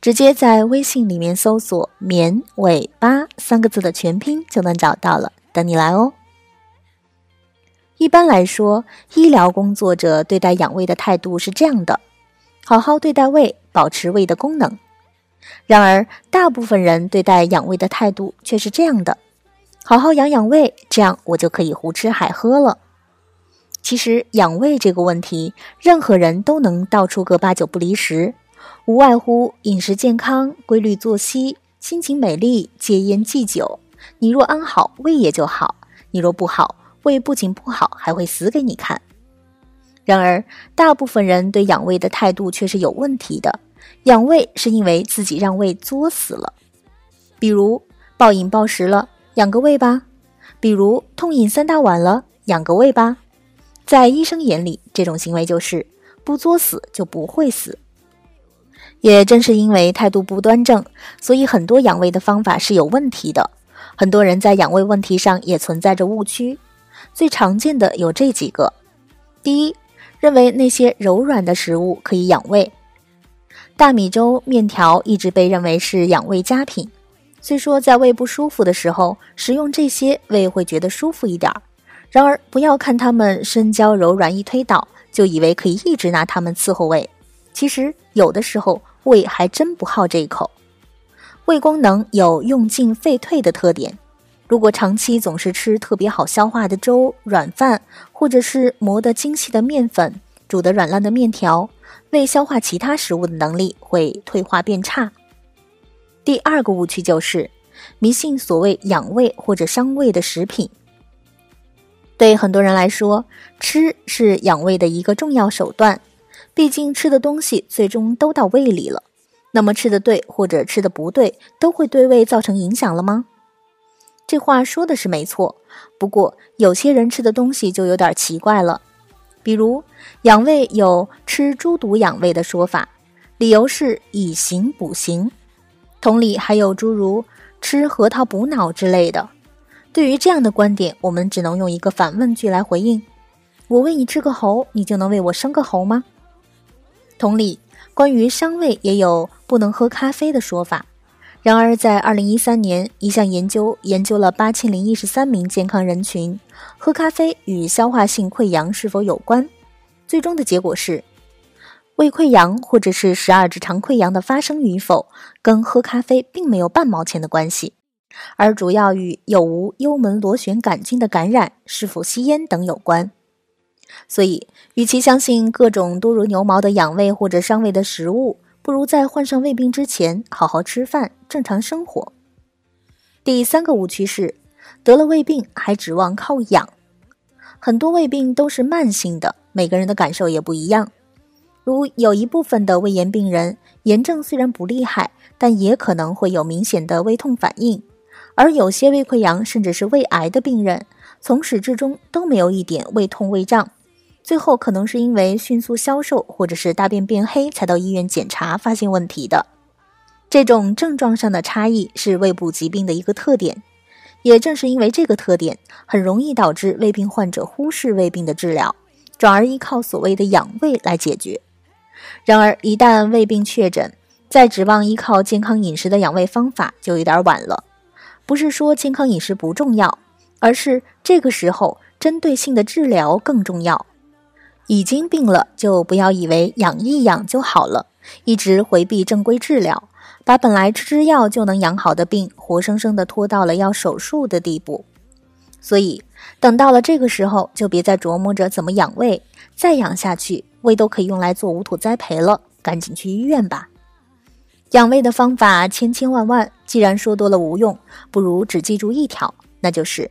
直接在微信里面搜索“绵尾巴”三个字的全拼就能找到了，等你来哦。一般来说，医疗工作者对待养胃的态度是这样的：好好对待胃，保持胃的功能。然而，大部分人对待养胃的态度却是这样的：好好养养胃，这样我就可以胡吃海喝了。其实，养胃这个问题，任何人都能道出个八九不离十。无外乎饮食健康、规律作息、心情美丽、戒烟忌酒。你若安好，胃也就好；你若不好，胃不仅不好，还会死给你看。然而，大部分人对养胃的态度却是有问题的。养胃是因为自己让胃作死了，比如暴饮暴食了，养个胃吧；比如痛饮三大碗了，养个胃吧。在医生眼里，这种行为就是不作死就不会死。也正是因为态度不端正，所以很多养胃的方法是有问题的。很多人在养胃问题上也存在着误区，最常见的有这几个：第一，认为那些柔软的食物可以养胃，大米粥、面条一直被认为是养胃佳品。虽说在胃不舒服的时候食用这些，胃会觉得舒服一点儿。然而，不要看它们身娇柔软，一推倒就以为可以一直拿它们伺候胃。其实有的时候。胃还真不好这一口，胃功能有用进废退的特点。如果长期总是吃特别好消化的粥、软饭，或者是磨得精细的面粉、煮得软烂的面条，胃消化其他食物的能力会退化变差。第二个误区就是迷信所谓养胃或者伤胃的食品。对很多人来说，吃是养胃的一个重要手段。毕竟吃的东西最终都到胃里了，那么吃的对或者吃的不对，都会对胃造成影响了吗？这话说的是没错，不过有些人吃的东西就有点奇怪了。比如养胃有吃猪肚养胃的说法，理由是以形补形。同理，还有诸如吃核桃补脑之类的。对于这样的观点，我们只能用一个反问句来回应：我喂你吃个猴，你就能为我生个猴吗？同理，关于伤胃也有不能喝咖啡的说法。然而，在二零一三年，一项研究研究了八千零一十三名健康人群，喝咖啡与消化性溃疡是否有关？最终的结果是，胃溃疡或者是十二指肠溃疡的发生与否，跟喝咖啡并没有半毛钱的关系，而主要与有无幽门螺旋杆菌的感染、是否吸烟等有关。所以，与其相信各种多如牛毛的养胃或者伤胃的食物，不如在患上胃病之前好好吃饭、正常生活。第三个误区是，得了胃病还指望靠养。很多胃病都是慢性的，每个人的感受也不一样。如有一部分的胃炎病人，炎症虽然不厉害，但也可能会有明显的胃痛反应；而有些胃溃疡甚至是胃癌的病人，从始至终都没有一点胃痛胃胀。最后可能是因为迅速消瘦，或者是大便变黑，才到医院检查发现问题的。这种症状上的差异是胃部疾病的一个特点。也正是因为这个特点，很容易导致胃病患者忽视胃病的治疗，转而依靠所谓的养胃来解决。然而，一旦胃病确诊，再指望依靠健康饮食的养胃方法就有点晚了。不是说健康饮食不重要，而是这个时候针对性的治疗更重要。已经病了，就不要以为养一养就好了，一直回避正规治疗，把本来吃吃药就能养好的病，活生生的拖到了要手术的地步。所以，等到了这个时候，就别再琢磨着怎么养胃，再养下去，胃都可以用来做无土栽培了，赶紧去医院吧。养胃的方法千千万万，既然说多了无用，不如只记住一条，那就是